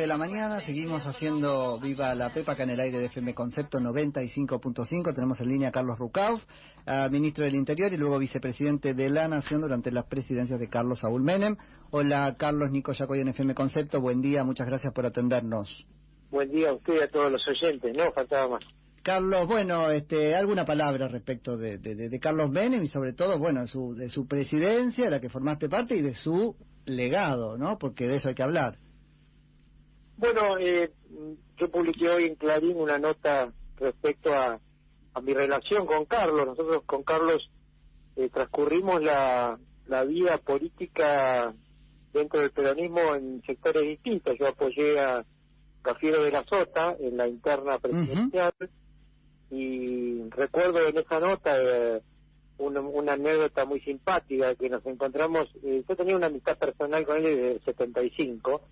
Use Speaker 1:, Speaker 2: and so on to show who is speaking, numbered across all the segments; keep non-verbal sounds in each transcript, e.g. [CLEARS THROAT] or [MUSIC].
Speaker 1: de la mañana, seguimos haciendo Viva la Pepa acá en el aire de FM Concepto 95.5. Tenemos en línea a Carlos Rucauf, ministro del Interior y luego vicepresidente de la Nación durante las presidencias de Carlos Saúl Menem. Hola, Carlos Nico Yacoy en FM Concepto. Buen día, muchas gracias por atendernos.
Speaker 2: Buen día a usted y a todos los oyentes. No, faltaba más.
Speaker 1: Carlos, bueno, este, alguna palabra respecto de, de, Carlos Menem y sobre todo, bueno, su, de su presidencia, de la que formaste parte, y de su legado, ¿no? Porque de eso hay que hablar.
Speaker 2: Bueno, eh, yo publiqué hoy en Clarín una nota respecto a, a mi relación con Carlos. Nosotros con Carlos eh, transcurrimos la, la vida política dentro del peronismo en sectores distintos. Yo apoyé a Cafiero de la Sota en la interna presidencial y recuerdo en esa nota eh, una, una, anécdota muy simpática que nos encontramos. Eh, yo tenía una amistad personal con él desde 75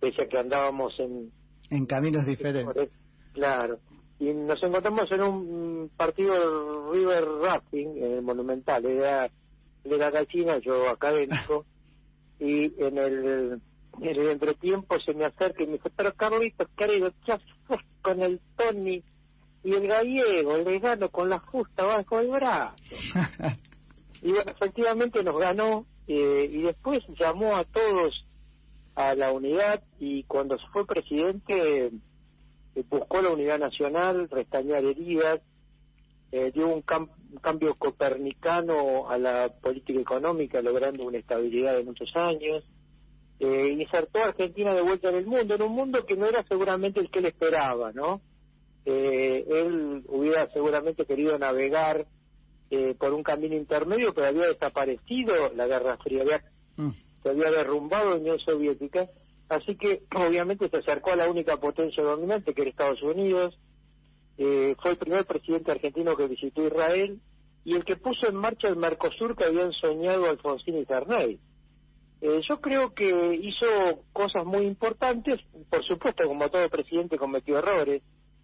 Speaker 2: pese a que andábamos en...
Speaker 1: En caminos diferentes.
Speaker 2: Claro. Y nos encontramos en un partido River Racing, en el Monumental. Era, él era gallina, yo académico. [LAUGHS] y en el, en el entretiempo se me acerca y me dice, pero Carlitos, querido, ¿qué haces con el Tony y el gallego, el vegano con la justa bajo el brazo? [LAUGHS] y bueno, efectivamente nos ganó eh, y después llamó a todos a la unidad y cuando fue presidente eh, buscó la unidad nacional, restañar heridas, eh, dio un, cambio copernicano a la política económica, logrando una estabilidad de muchos años, eh, insertó a Argentina de vuelta en el mundo, en un mundo que no era seguramente el que él esperaba, ¿no? Eh, él hubiera seguramente querido navegar por un camino intermedio, pero había desaparecido la Guerra Fría, había mm se había derrumbado la Unión Soviética, así que [CLEARS THROAT] obviamente se acercó a la única potencia dominante que era Estados Unidos, eh, fue el primer presidente argentino que visitó Israel y el que puso en marcha el Mercosur que habían soñado Alfonsín y Ferney. Eh, yo creo que hizo cosas muy importantes, por supuesto, como todo presidente cometió errores.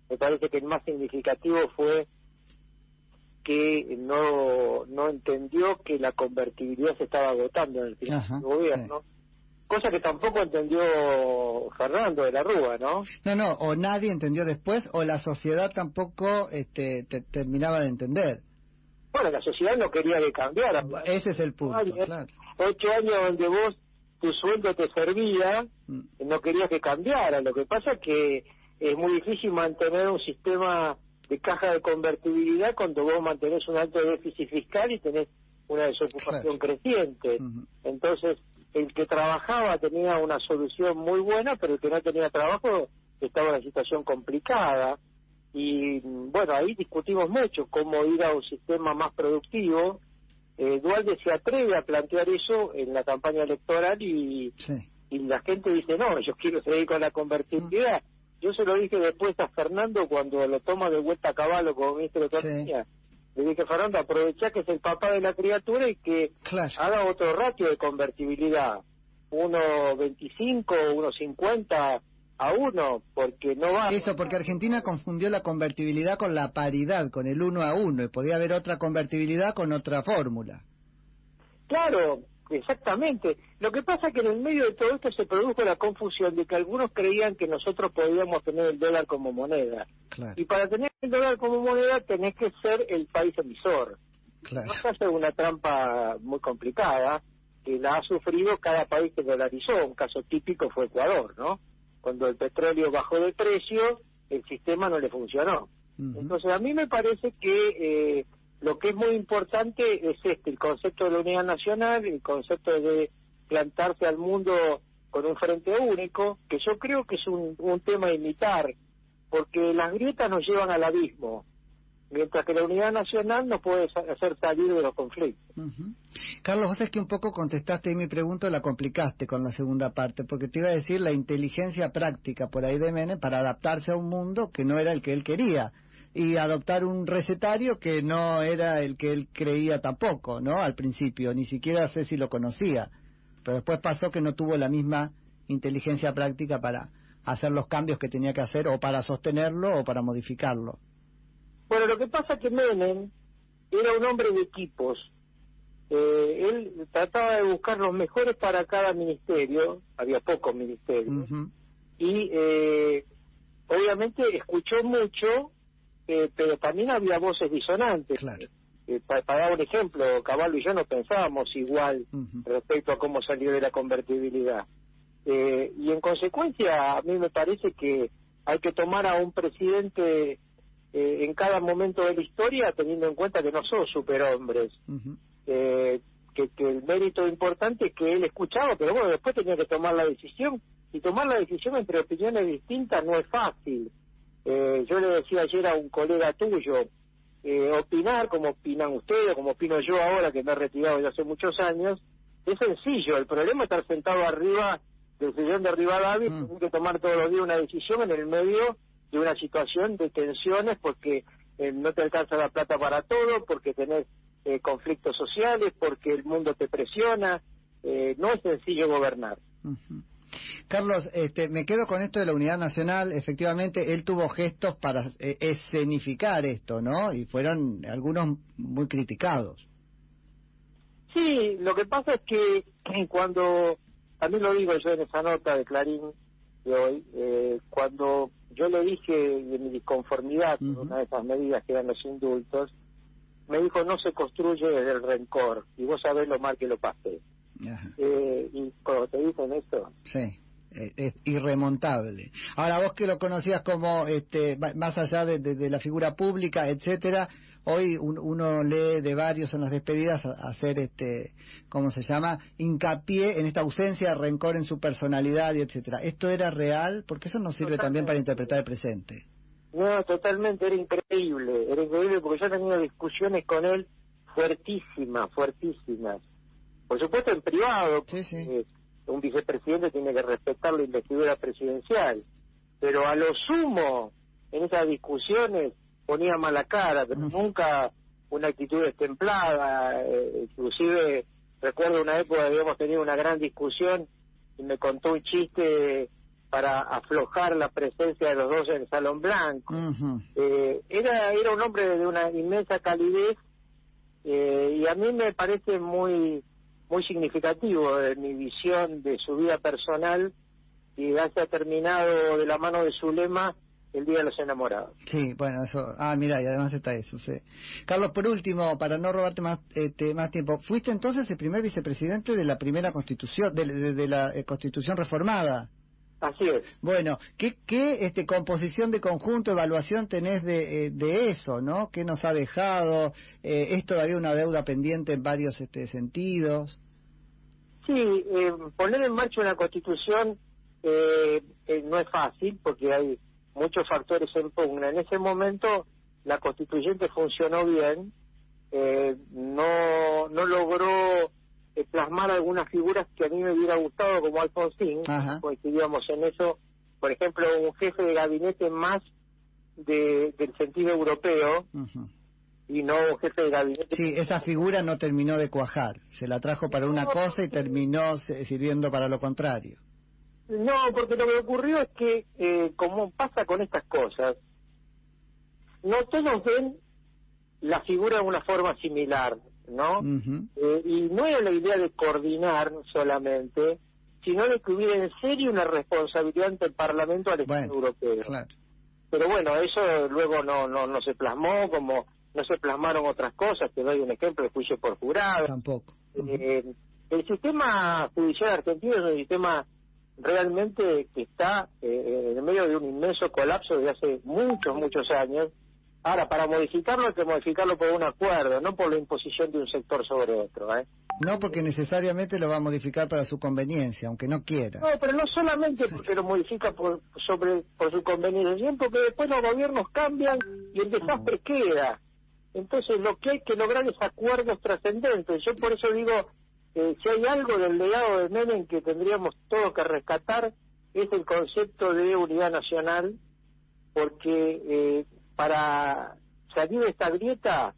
Speaker 2: Me parece que el más significativo fue que no, no entendió que la convertibilidad se estaba agotando en el final gobierno. Cosa que tampoco entendió Fernando de la Rúa, ¿no?
Speaker 1: No, no, o nadie entendió después, o la sociedad tampoco este, terminaba de entender.
Speaker 2: Bueno, la sociedad no quería que cambiara.
Speaker 1: Ese es el punto, claro.
Speaker 2: Ocho años donde vos, tu sueldo te servía, mm. no querías que cambiara. Lo que pasa es que es muy difícil mantener un sistema de caja de convertibilidad cuando vos mantenés un alto déficit fiscal y tenés una desocupación creciente. Entonces, el que trabajaba tenía una solución muy buena, pero el que no tenía trabajo estaba en una situación complicada. Y bueno, ahí discutimos mucho cómo ir a un sistema más productivo. Eh, Dualde se atreve a plantear eso en la campaña electoral y, y la gente dice, no, yo quiero seguir con la convertibilidad. Yo se lo dije después a Fernando cuando lo toma de vuelta a caballo como ministro de Economía. Le dije, Fernando, aprovecha que es el papá de la criatura y que haga otro ratio de convertibilidad. 1.25, 1.50 a uno, porque no va...
Speaker 1: Eso, porque Argentina confundió la convertibilidad con la paridad, con el uno a uno, y podía haber otra convertibilidad con otra fórmula.
Speaker 2: Claro, Exactamente. Lo que pasa es que en el medio de todo esto se produjo la confusión de que algunos creían que nosotros podíamos tener el dólar como moneda. Y para tener el dólar como moneda tenés que ser el país emisor. Claro. No se hace una trampa muy complicada que la ha sufrido cada país que dolarizó. Un caso típico fue Ecuador, ¿no? Cuando el petróleo bajó de precio, el sistema no le funcionó. Entonces a mí me parece que eh, lo que es muy importante es este, el concepto de la unidad nacional, el concepto de plantarse al mundo con un frente único, que yo creo que es un, tema a imitar, porque las grietas nos llevan al abismo, mientras que la unidad nacional nos puede hacer salir de los conflictos.
Speaker 1: Carlos, vos es que un poco contestaste mi pregunta la complicaste con la segunda parte, porque te iba a decir la inteligencia práctica por ahí de Menem para adaptarse a un mundo que no era el que él quería y adoptar un recetario que no era el que él creía tampoco, ¿no? Al principio, ni siquiera sé si lo conocía, pero después pasó que no tuvo la misma inteligencia práctica para hacer los cambios que tenía que hacer o para sostenerlo o para modificarlo.
Speaker 2: Bueno, lo que pasa es que Menem era un hombre de equipos. Eh, él trataba de buscar los mejores para cada ministerio, había pocos ministerios, y eh, obviamente escuchó mucho, eh, pero también había voces disonantes.
Speaker 1: Claro.
Speaker 2: Eh, para, dar un ejemplo, Caballo y yo no pensábamos igual respecto a cómo salió de la convertibilidad. Eh, y en consecuencia, a mí me parece que hay que tomar a un presidente eh, en cada momento de la historia teniendo en cuenta que no son superhombres.
Speaker 1: Ujú.
Speaker 2: Eh, que, que el mérito importante es que él escuchaba, pero bueno, después tenía que tomar la decisión. Y tomar la decisión entre opiniones distintas no es fácil. Eh, yo le decía ayer a un colega tuyo, eh, opinar como opinan ustedes, como opino yo ahora que me he retirado ya hace muchos años, es sencillo. El problema es estar sentado arriba del sillón de Rivadavia y
Speaker 1: Mm.
Speaker 2: tener que tomar todos los días una decisión en el medio de una situación de tensiones porque eh, no te alcanza la plata para todo, porque tenés eh, conflictos sociales, porque el mundo te presiona. Eh, no es sencillo gobernar.
Speaker 1: Carlos, este, me quedo con esto de la unidad nacional. Efectivamente, él tuvo gestos para eh, escenificar esto, ¿no? Y fueron algunos muy criticados.
Speaker 2: Sí, lo que pasa es que cuando, también lo digo yo en esa nota de Clarín de hoy, eh, cuando yo le dije de mi disconformidad con una de esas medidas que eran los indultos, me dijo no se construye desde el rencor y vos sabés lo mal que lo pasé.
Speaker 1: Ajá.
Speaker 2: Eh, y cuando te dicen eso,
Speaker 1: Sí, es irremontable. Ahora vos que lo conocías como, este, más allá de, de- de la figura pública, etcétera, hoy un- uno lee de varios en las despedidas a- hacer, este, ¿cómo se llama? Hincapié en esta ausencia de rencor en su personalidad y etcétera. ¿Esto era real? Porque eso nos sirve también para interpretar el presente.
Speaker 2: No, totalmente, era increíble, era increíble porque yo he tenido discusiones con él fuertísimas, fuertísimas. Por supuesto en privado,
Speaker 1: Sí, sí.
Speaker 2: Un vicepresidente tiene que respetar la investidura presidencial, pero a lo sumo, en esas discusiones ponía mala cara, pero nunca una actitud destemplada, eh, inclusive recuerdo una época que habíamos tenido una gran discusión y me contó un chiste para aflojar la presencia de los dos en el Salón Blanco. Eh, era, era un hombre de una inmensa calidez eh, y a mí me parece muy muy significativo de mi visión de su vida personal y ya se ha terminado de la mano de su lema el Día de los Enamorados.
Speaker 1: Sí, bueno, eso. Ah, mira, y además está eso, sí. Carlos, por último, para no robarte más este, más tiempo, fuiste entonces el primer vicepresidente de la primera constitución, de, de- de la eh, constitución reformada.
Speaker 2: Así es.
Speaker 1: Bueno, ¿qué, qué este, composición de conjunto, evaluación tenés de, eh, de eso, no? ¿Qué nos ha dejado? Eh, ¿Es todavía una deuda pendiente en varios este, sentidos?
Speaker 2: Sí, eh, poner en marcha una constitución eh, eh, no es fácil porque hay muchos factores en pugna. En ese momento la constituyente funcionó bien, eh, no, no logró eh, plasmar algunas figuras que a mí me hubiera gustado como Alfonsín,
Speaker 1: Ajá.
Speaker 2: coincidíamos en eso, por ejemplo, un jefe de gabinete más de, del sentido europeo y no un jefe de gabinete
Speaker 1: Sí, esa figura no terminó de cuajar. Se la trajo para una cosa y terminó sirviendo para lo contrario.
Speaker 2: No, porque lo que ocurrió es que, eh, como pasa con estas cosas, no todos ven la figura de una forma similar, ¿no? Eh, y no era la idea de coordinar solamente, sino de que hubiera en serio una responsabilidad ante el Parlamento al Estado
Speaker 1: Bueno,
Speaker 2: europeo.
Speaker 1: claro.
Speaker 2: Pero bueno, eso luego no, no, no se plasmó, como no se plasmaron otras cosas, te doy un ejemplo, el juicio por jurado,
Speaker 1: Tampoco.
Speaker 2: Eh, el sistema judicial argentino es un sistema realmente que está eh, en medio de un inmenso colapso desde hace muchos, muchos años. Ahora, para modificarlo hay que modificarlo por un acuerdo, no por la imposición de un sector sobre otro. ¿eh?
Speaker 1: No porque necesariamente lo va a modificar para su conveniencia, aunque no quiera.
Speaker 2: No, pero no solamente porque lo modifica por, sobre, por su conveniencia, sino porque después los gobiernos cambian y el desastre queda. Entonces lo que hay que lograr es acuerdos trascendentes. Yo por eso digo, eh, si hay algo del legado de Menem que tendríamos todos que rescatar, es el concepto de unidad nacional, porque eh, para salir de esta grieta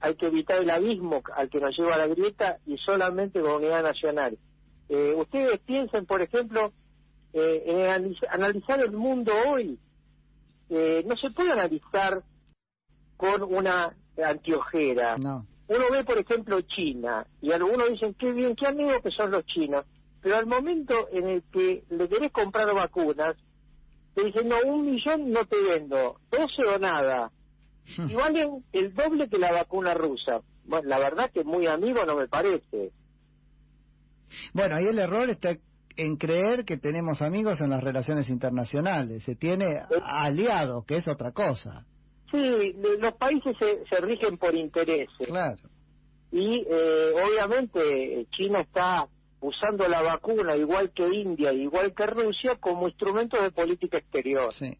Speaker 2: hay que evitar el abismo al que nos lleva la grieta y solamente con unidad nacional. Eh, ustedes piensen, por ejemplo, eh, en analiz- analizar el mundo hoy. Eh, no se puede analizar con una antiojera.
Speaker 1: No.
Speaker 2: Uno ve, por ejemplo, China, y algunos dicen, qué bien, qué amigos que son los chinos, pero al momento en el que le querés comprar vacunas, te dicen, no, un millón no te vendo, doce o nada.
Speaker 1: Hmm.
Speaker 2: Y valen el doble que la vacuna rusa. Bueno, la verdad que muy amigo no me parece.
Speaker 1: Bueno, ahí el error está en creer que tenemos amigos en las relaciones internacionales. Se tiene aliados, que es otra cosa.
Speaker 2: Sí, los países se, se rigen por intereses.
Speaker 1: Claro.
Speaker 2: Y eh, obviamente China está usando la vacuna, igual que India, igual que Rusia, como instrumento de política exterior.
Speaker 1: Sí.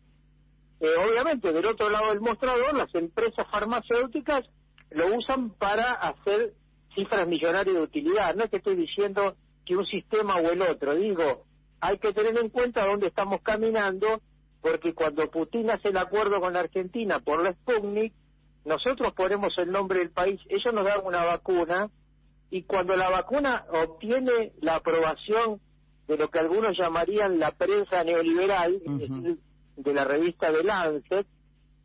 Speaker 2: Eh, obviamente, del otro lado del mostrador, las empresas farmacéuticas lo usan para hacer cifras millonarias de utilidad. No es que estoy diciendo que un sistema o el otro, digo, hay que tener en cuenta dónde estamos caminando, porque cuando Putin hace el acuerdo con la Argentina por la Sputnik, nosotros ponemos el nombre del país, ellos nos dan una vacuna, y cuando la vacuna obtiene la aprobación de lo que algunos llamarían la prensa neoliberal, es
Speaker 1: Ujú.
Speaker 2: decir, de la revista de Lancet,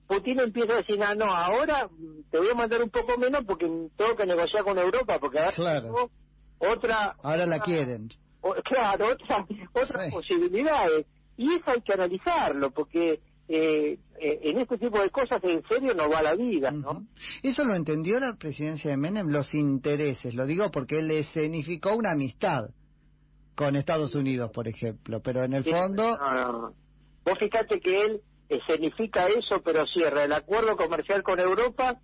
Speaker 2: Putin empieza a decir, ah, no, ahora te voy a mandar un poco menos porque tengo que negociar con Europa, porque ahora
Speaker 1: Claro.
Speaker 2: otra...
Speaker 1: Ahora la quieren.
Speaker 2: o- claro, otra, otras
Speaker 1: Sí.
Speaker 2: posibilidades. Y eso hay que analizarlo, porque eh, eh, en este tipo de cosas en serio no va la vida, ¿no?
Speaker 1: Eso lo entendió la presidencia de Menem, los intereses. Lo digo porque él escenificó una amistad con Estados Unidos, por ejemplo. Pero en el
Speaker 2: Sí,
Speaker 1: fondo,
Speaker 2: no, no, no. Vos fíjate que él escenifica eso, pero cierra el acuerdo comercial con Europa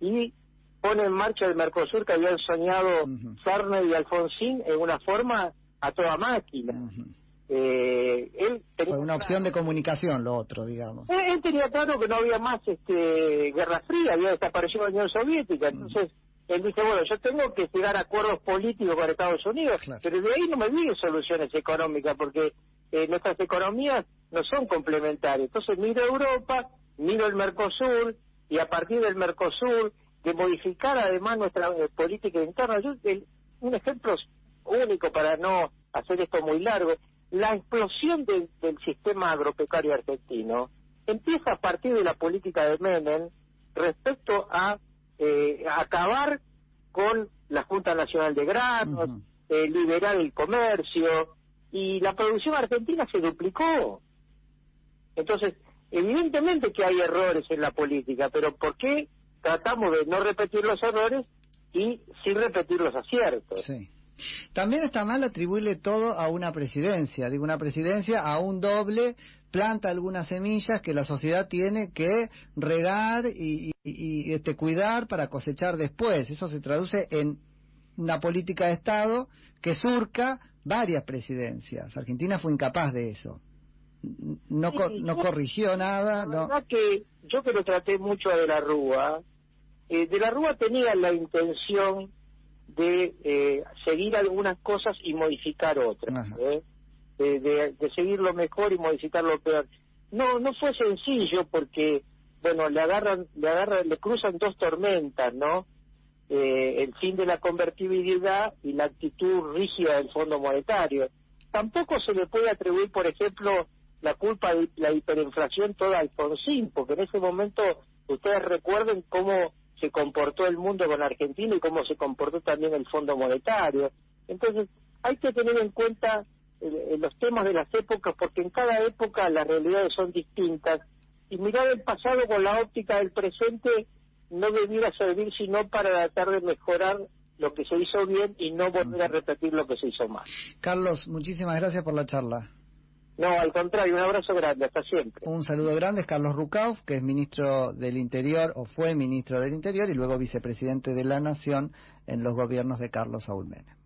Speaker 2: y pone en marcha el Mercosur que habían soñado. Sarney y Alfonsín en una forma a toda máquina.
Speaker 1: ujú,
Speaker 2: Eh, él tenía
Speaker 1: fue una opción de comunicación, lo otro, digamos.
Speaker 2: Él, él tenía claro que no había más este, Guerra Fría, había desaparecido la Unión Soviética. Entonces, él dice, bueno, yo tengo que llegar a acuerdos políticos con Estados Unidos,
Speaker 1: Claro.
Speaker 2: pero de ahí no me vienen soluciones económicas, porque eh, nuestras economías no son complementarias. Entonces, miro Europa, miro el Mercosur, y a partir del Mercosur, de modificar además nuestra eh, política interna. Yo, el- un ejemplo único para no hacer esto muy largo, la explosión del- del sistema agropecuario argentino empieza a partir de la política de Menem respecto a eh, acabar con la Junta Nacional de Granos,
Speaker 1: Ujú.
Speaker 2: eh, liberar el comercio, y la producción argentina se duplicó. Entonces, evidentemente que hay errores en la política, pero ¿por qué tratamos de no repetir los errores y sí repetir los aciertos?
Speaker 1: Sí. También está mal atribuirle todo a una presidencia. Digo, una presidencia a un doble planta algunas semillas que la sociedad tiene que regar y, y- y, este, cuidar para cosechar después. Eso se traduce en una política de Estado que surca varias presidencias. Argentina fue incapaz de eso. No, no corrigió nada.
Speaker 2: La
Speaker 1: No.
Speaker 2: verdad que yo que lo traté mucho de la Rúa, eh, de la Rúa tenía la intención de eh, seguir algunas cosas y modificar otras. ¿eh? de, de- de seguir lo mejor y modificar lo peor. No, no fue sencillo porque, bueno, le agarran, le agarran, le cruzan dos tormentas, ¿no? Eh, el fin de la convertibilidad y la actitud rígida del Fondo Monetario. Tampoco se le puede atribuir, por ejemplo, la culpa de la hiperinflación toda a Alfonsín, porque en ese momento ustedes recuerden cómo se comportó el mundo con Argentina y cómo se comportó también el Fondo Monetario. Entonces, hay que tener en cuenta eh, los temas de las épocas, porque en cada época las realidades son distintas, y mirar el pasado con la óptica del presente no debiera servir sino para tratar de mejorar lo que se hizo bien y no volver a repetir lo que se hizo mal.
Speaker 1: Carlos, muchísimas gracias por la charla.
Speaker 2: No, al contrario, un abrazo grande, hasta siempre.
Speaker 1: Un saludo grande es Carlos Rucauf, que es ministro del Interior o fue ministro del Interior y luego vicepresidente de la Nación en los gobiernos de Carlos Saúl Menem.